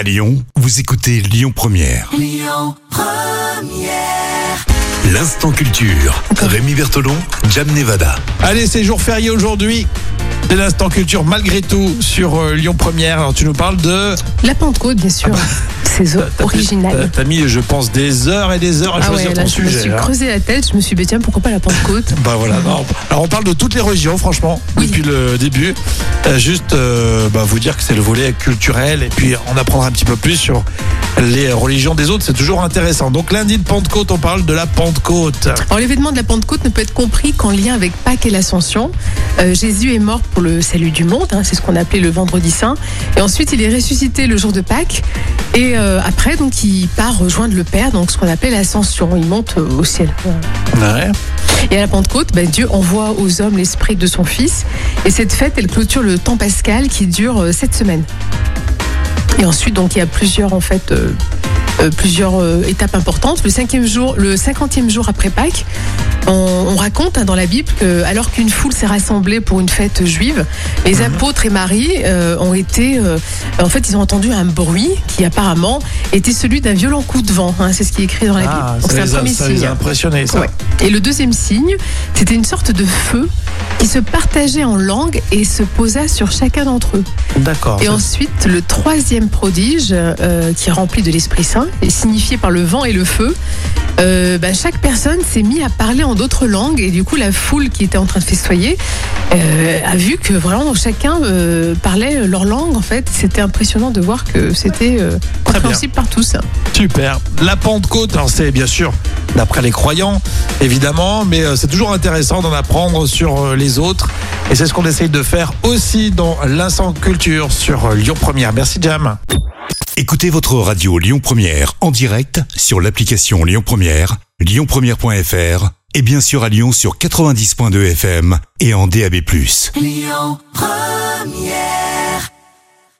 À Lyon, vous écoutez Lyon Première. L'instant culture. Rémi Bertolon, Jam Nevada. Allez, c'est jour férié aujourd'hui. C'est l'instant culture malgré tout sur euh, Lyon Première. Alors tu nous parles de La Pentecôte, bien sûr. C'est T'as- t'as- original. T'as mis, je pense, des heures et des heures à Ah choisir ouais, ton là, je me sujet. suis hein. creusé la tête. Je me suis dit, tiens, pourquoi pas la Pentecôte? Bah voilà. non. Alors on parle de toutes les religions, franchement, Oui. depuis le début. Euh, juste euh, bah, vous dire que c'est le volet culturel et puis on apprendra un petit peu plus sur les religions des autres. C'est toujours intéressant. Donc lundi de Pentecôte, on parle de la Pentecôte. Alors, l'événement de la Pentecôte ne peut être compris qu'en lien avec Pâques et l'Ascension. Euh, Jésus est mort pour le salut du monde, hein, c'est ce qu'on appelait le vendredi saint. Et ensuite, il est ressuscité le jour de Pâques. Et euh, après, donc, il part rejoindre le Père, donc ce qu'on appelait l'Ascension. Il monte au ciel. Ouais. Et à la Pentecôte, ben, Dieu envoie aux hommes l'esprit de son Fils. Et cette fête, elle clôture le temps pascal qui dure euh, sept semaines. Et ensuite, donc, il y a plusieurs, en fait, euh, plusieurs euh, étapes importantes. Le cinquième jour, le cinquantième jour après Pâques, on, on raconte hein, dans la Bible que, alors qu'une foule s'est rassemblée pour une fête juive, les apôtres et Marie euh, ont été, euh, en fait, ils ont entendu un bruit qui apparemment était celui d'un violent coup de vent. hein, c'est ce qui est écrit dans la Bible. Ah, Donc, ça, les a, ça les a impressionnés, ça. Ouais. Et le deuxième signe, c'était une sorte de feu qui se partageait en langue et se posa sur chacun d'entre eux. D'accord. Et ensuite, le troisième prodige, euh, qui est rempli de l'Esprit Saint, et signifié par le vent et le feu, euh, bah, chaque personne s'est mis à parler en d'autres langues et du coup la foule qui était en train de festoyer euh, a vu que vraiment chacun euh, parlait leur langue en fait. C'était impressionnant de voir que c'était compréhensible par tous. Super. La Pentecôte, alors c'est bien sûr d'après les croyants, évidemment, mais c'est toujours intéressant d'en apprendre sur euh, les autres. Et c'est ce qu'on essaye de faire aussi dans l'instant culture sur Lyon Première. Merci Jam. Écoutez votre radio Lyon Première en direct sur l'application Lyon Première, lyonpremière.fr et bien sûr à Lyon sur 90.2 FM et en DAB+.